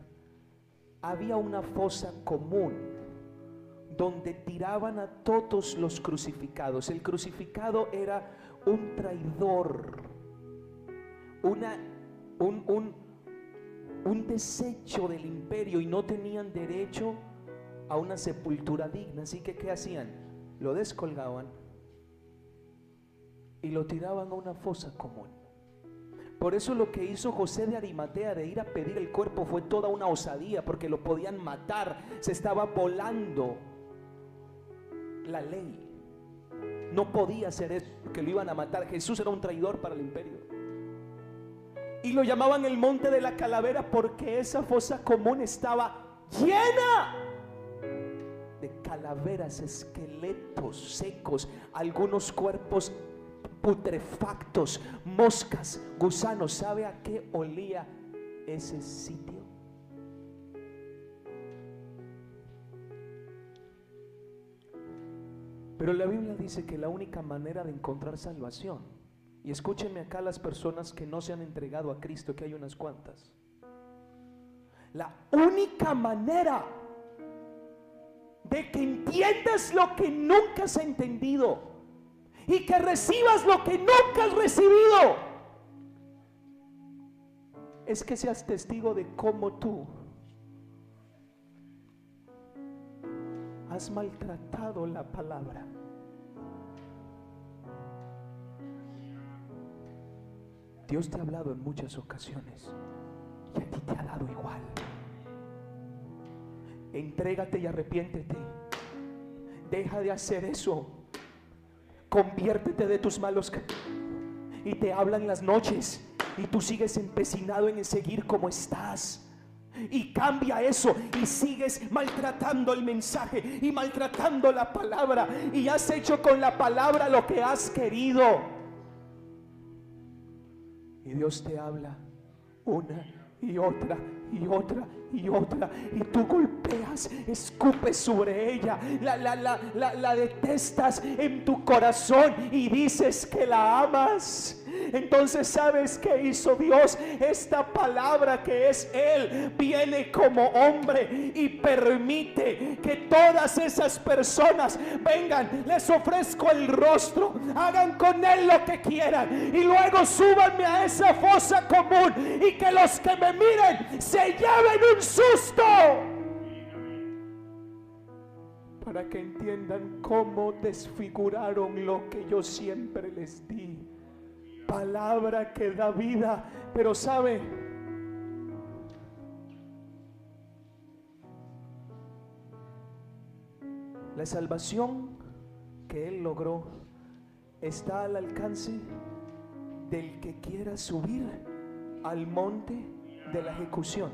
había una fosa común donde tiraban a todos los crucificados. El crucificado era un traidor, una, un, un, un desecho del imperio y no tenían derecho a una sepultura digna. Así que, ¿qué hacían? Lo descolgaban y lo tiraban a una fosa común. Por eso lo que hizo José de Arimatea de ir a pedir el cuerpo fue toda una osadía, porque lo podían matar, se estaba volando la ley. No podía hacer eso, porque lo iban a matar. Jesús era un traidor para el imperio. Y lo llamaban el monte de la calavera porque esa fosa común estaba llena de calaveras, esqueletos secos, algunos cuerpos putrefactos, moscas, gusanos. ¿Sabe a qué olía ese sitio? Pero la Biblia dice que la única manera de encontrar salvación, y escúchenme acá las personas que no se han entregado a Cristo, que hay unas cuantas, la única manera de que entiendas lo que nunca has entendido, y que recibas lo que nunca has recibido, es que seas testigo de cómo tú has maltratado la palabra. Dios te ha hablado en muchas ocasiones y a ti te ha dado igual. Entrégate y arrepiéntete. Deja de hacer eso. Conviértete de tus malos y te hablan las noches y tú sigues empecinado en seguir como estás. Y cambia eso y sigues maltratando el mensaje y maltratando la palabra y has hecho con la palabra lo que has querido. Y Dios te habla una y otra y otra y otra y tú golpeas, escupes sobre ella, la, la, la, la, detestas en tu corazón y dices que la amas. Entonces sabes que hizo Dios. Esta palabra que es Él viene como hombre y permite que todas esas personas vengan. Les ofrezco el rostro. Hagan con Él lo que quieran. Y luego súbanme a esa fosa común. Y que los que me miren se lleven un susto. Para que entiendan cómo desfiguraron lo que yo siempre les di palabra que da vida. Pero sabe, la salvación que Él logró está al alcance del que quiera subir al monte de la ejecución.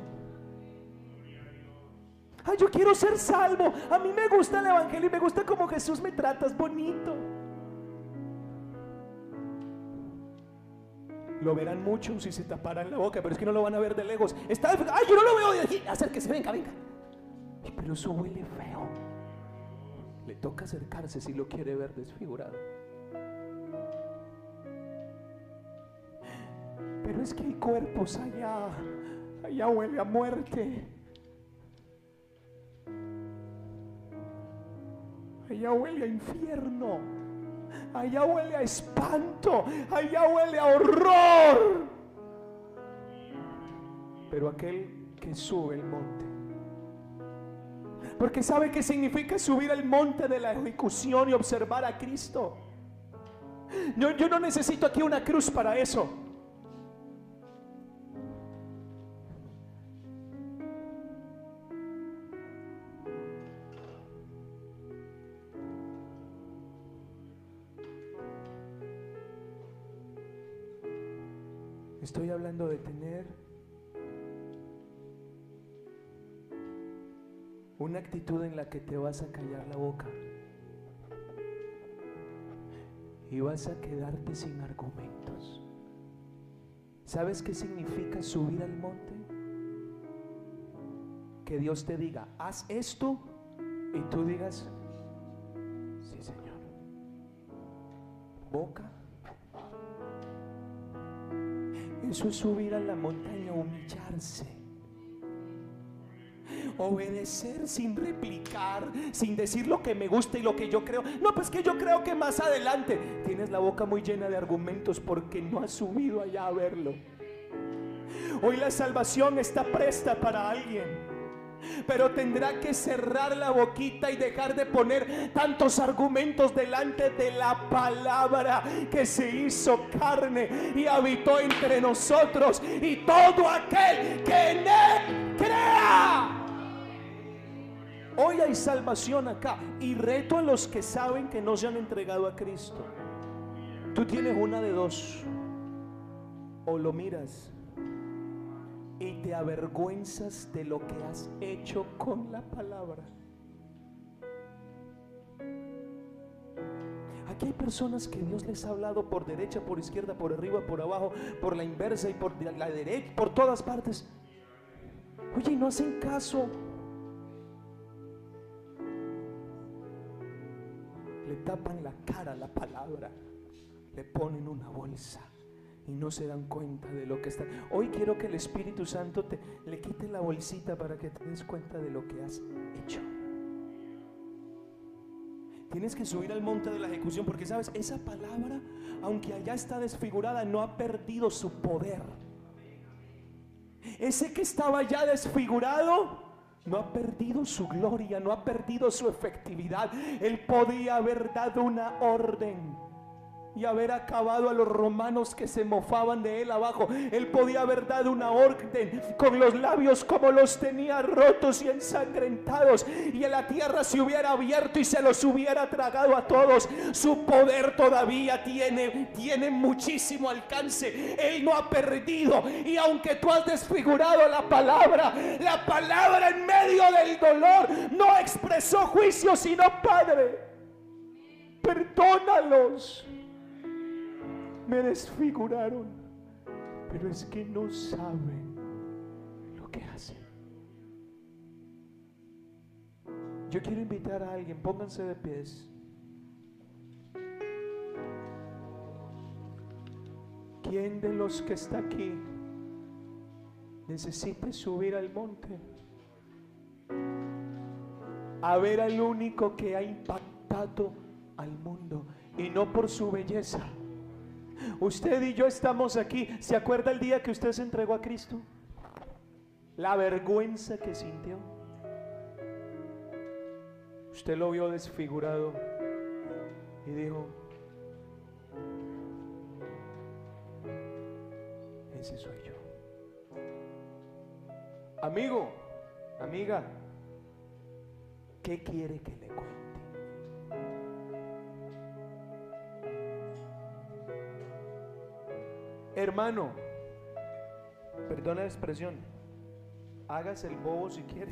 Ay, yo quiero ser salvo. A mí me gusta el Evangelio y me gusta como Jesús me trata, es bonito. Lo verán mucho si se taparan la boca, pero es que no lo van a ver de lejos. Está, ay, yo no lo veo de aquí. Acérquese, venga, venga. pero eso huele feo. Le toca acercarse si lo quiere ver desfigurado. Pero es que hay cuerpos allá, allá huele a muerte. Allá huele a infierno allá huele a espanto, allá huele a horror. Pero aquel que sube el monte, porque sabe que significa subir al monte de la ejecución y observar a Cristo. Yo no necesito aquí una cruz para eso. Estoy hablando de tener una actitud en la que te vas a callar la boca y vas a quedarte sin argumentos. ¿Sabes qué significa subir al monte? Que Dios te diga, haz esto y tú digas, sí Señor. Boca Eso es subir a la montaña, humillarse. Obedecer sin replicar, sin decir lo que me gusta y lo que yo creo. No, pues que yo creo que más adelante tienes la boca muy llena de argumentos porque no has subido allá a verlo. Hoy la salvación está presta para alguien pero tendrá que cerrar la boquita y dejar de poner tantos argumentos delante de la palabra que se hizo carne y habitó entre nosotros y todo aquel que en él crea. Hoy hay salvación acá y reto a los que saben que no se han entregado a Cristo. Tú tienes una de dos. O lo miras y te avergüenzas de lo que has hecho con la palabra. Aquí hay personas que Dios les ha hablado por derecha, por izquierda, por arriba, por abajo, por la inversa y por la derecha, por todas partes. Oye, no hacen caso. Le tapan la cara a la palabra, le ponen una bolsa y no se dan cuenta de lo que está. Hoy quiero que el Espíritu Santo te le quite la bolsita para que te des cuenta de lo que has hecho. Tienes que subir al monte de la ejecución porque sabes, esa palabra, aunque allá está desfigurada, no ha perdido su poder. Ese que estaba ya desfigurado, no ha perdido su gloria, no ha perdido su efectividad. Él podía haber dado una orden y haber acabado a los romanos que se mofaban de él abajo. Él podía haber dado una orden con los labios como los tenía rotos y ensangrentados y en la tierra se hubiera abierto y se los hubiera tragado a todos. Su poder todavía tiene tiene muchísimo alcance. Él no ha perdido y aunque tú has desfigurado la palabra, la palabra en medio del dolor no expresó juicio sino Padre. Perdónalos me desfiguraron, pero es que no saben lo que hacen. Yo quiero invitar a alguien, pónganse de pies. ¿Quién de los que está aquí necesita subir al monte? A ver al único que ha impactado al mundo y no por su belleza Usted y yo estamos aquí. ¿Se acuerda el día que usted se entregó a Cristo? La vergüenza que sintió. Usted lo vio desfigurado y dijo, ese soy yo. Amigo, amiga, ¿qué quiere que le cuente? Hermano, perdona la expresión, hágase el bobo si quiere.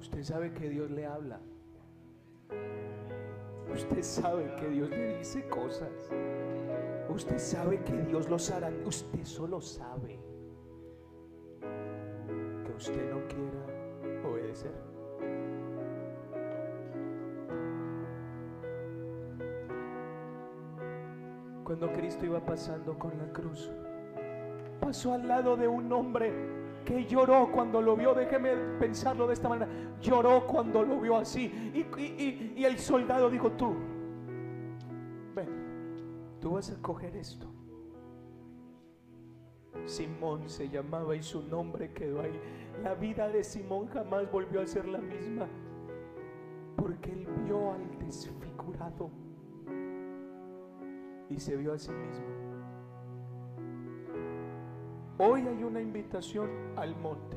Usted sabe que Dios le habla. Usted sabe que Dios le dice cosas. Usted sabe que Dios los hará. Usted solo sabe que usted no quiera obedecer. Cuando Cristo iba pasando con la cruz. Pasó al lado de un hombre que lloró cuando lo vio. Déjeme pensarlo de esta manera. Lloró cuando lo vio así. Y, el soldado dijo, tú, tú vas a coger esto. Simón se llamaba y su nombre quedó ahí. La vida de Simón jamás volvió a ser la misma. Porque él vio al desfigurado y se vio a sí mismo. Hoy hay una invitación al monte.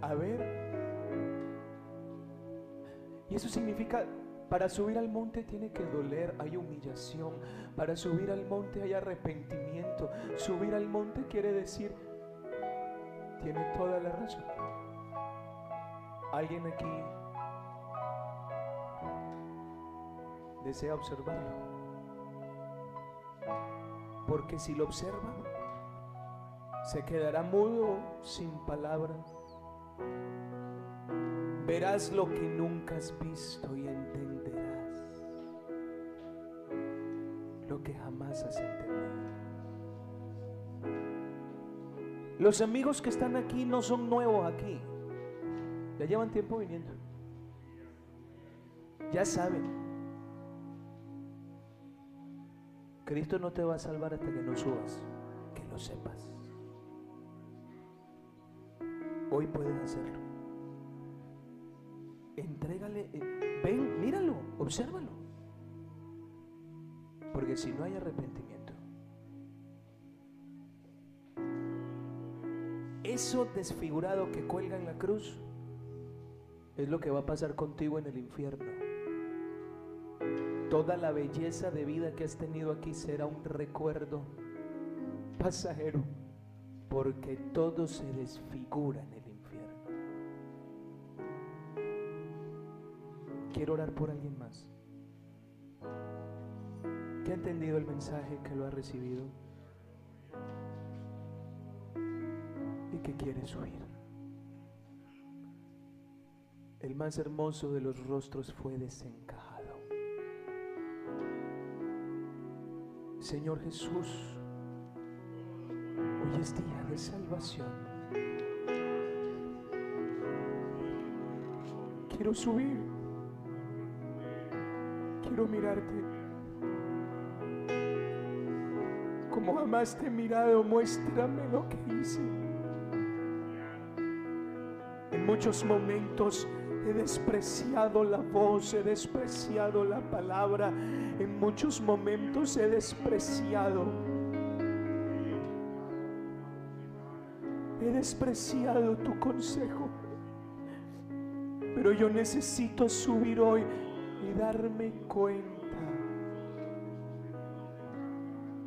A ver. Y eso significa, para subir al monte tiene que doler, hay humillación. Para subir al monte hay arrepentimiento. Subir al monte quiere decir, tiene toda la razón. Alguien aquí desea observarlo. Porque si lo observa, se quedará mudo sin palabras. Verás lo que nunca has visto y entenderás lo que jamás has entendido. Los amigos que están aquí no son nuevos aquí. Ya llevan tiempo viniendo. Ya saben. Cristo no te va a salvar hasta que no subas, que lo sepas. Hoy puedes hacerlo. Entrégale, eh, ven, míralo, obsérvalo. Porque si no hay arrepentimiento, eso desfigurado que cuelga en la cruz es lo que va a pasar contigo en el infierno. Toda la belleza de vida que has tenido aquí será un recuerdo pasajero, porque todo se desfigura en el infierno. Quiero orar por alguien más que ha entendido el mensaje, que lo ha recibido y que quiere subir. El más hermoso de los rostros fue desencajado. Señor Jesús, Hoy es día de salvación. Quiero subir. Quiero mirarte. Como jamás te he mirado, muéstrame lo que hice. En muchos momentos he despreciado la voz, he despreciado la palabra. En muchos momentos he despreciado. He despreciado tu consejo. Pero yo necesito subir hoy y darme cuenta.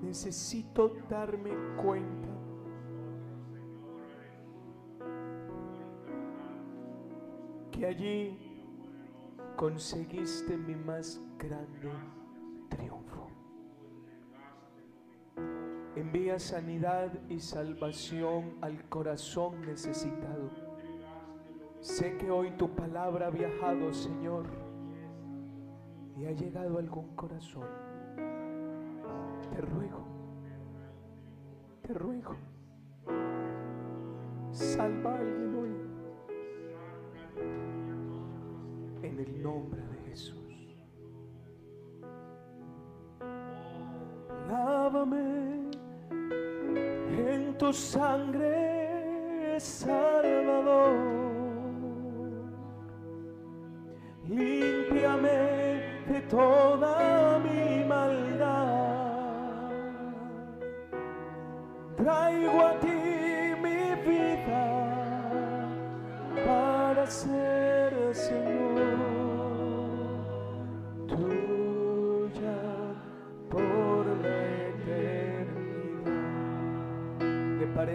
Necesito darme cuenta. Que allí conseguiste mi más grande triunfo. Envía sanidad y salvación al corazón necesitado. Sé que hoy tu palabra ha viajado, Señor, y ha llegado a algún corazón. Te ruego, te ruego, salva tu sangre,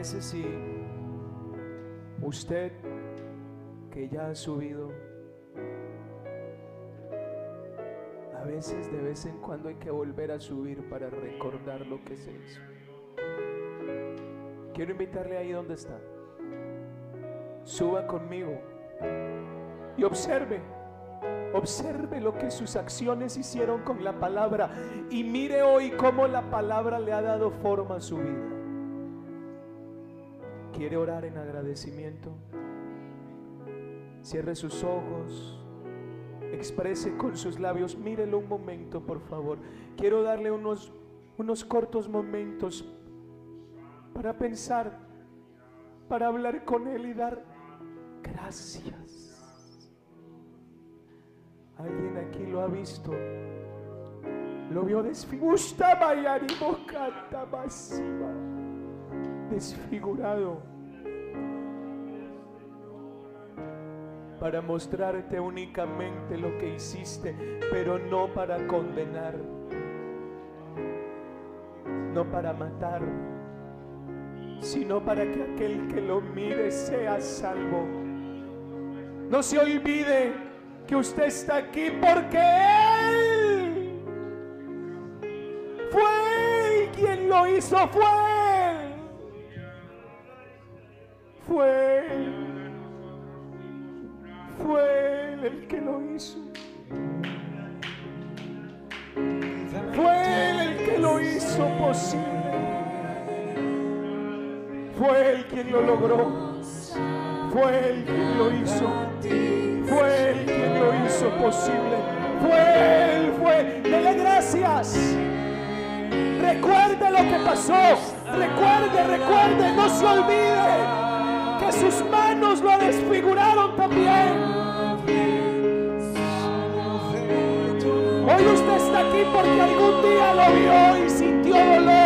parece si usted que ya ha subido, a veces de vez en cuando hay que volver a subir para recordar lo que se hizo? Quiero invitarle ahí donde está. Suba conmigo y observe, observe lo que sus acciones hicieron con la palabra y mire hoy cómo la palabra le ha dado forma a su vida. ¿Quiere orar en agradecimiento? Cierre sus ojos, exprese con sus labios, mírelo un momento por favor. Quiero darle unos, unos cortos momentos para pensar, para hablar con Él y dar gracias. Alguien aquí lo ha visto, lo vio desfigurado para mostrarte únicamente lo que hiciste, pero no para condenar, no para matar sino para que aquel que lo mire sea salvo. No se olvide que usted está aquí porque Él fue quien lo hizo, fue lo logró. Fue Él quien lo hizo. Fue Él quien lo hizo posible. Fue Él, fue. Dele gracias. Recuerde lo que pasó. Recuerde, recuerde, no se olvide que sus manos lo desfiguraron también. Hoy usted está aquí porque algún día lo vio y sintió dolor.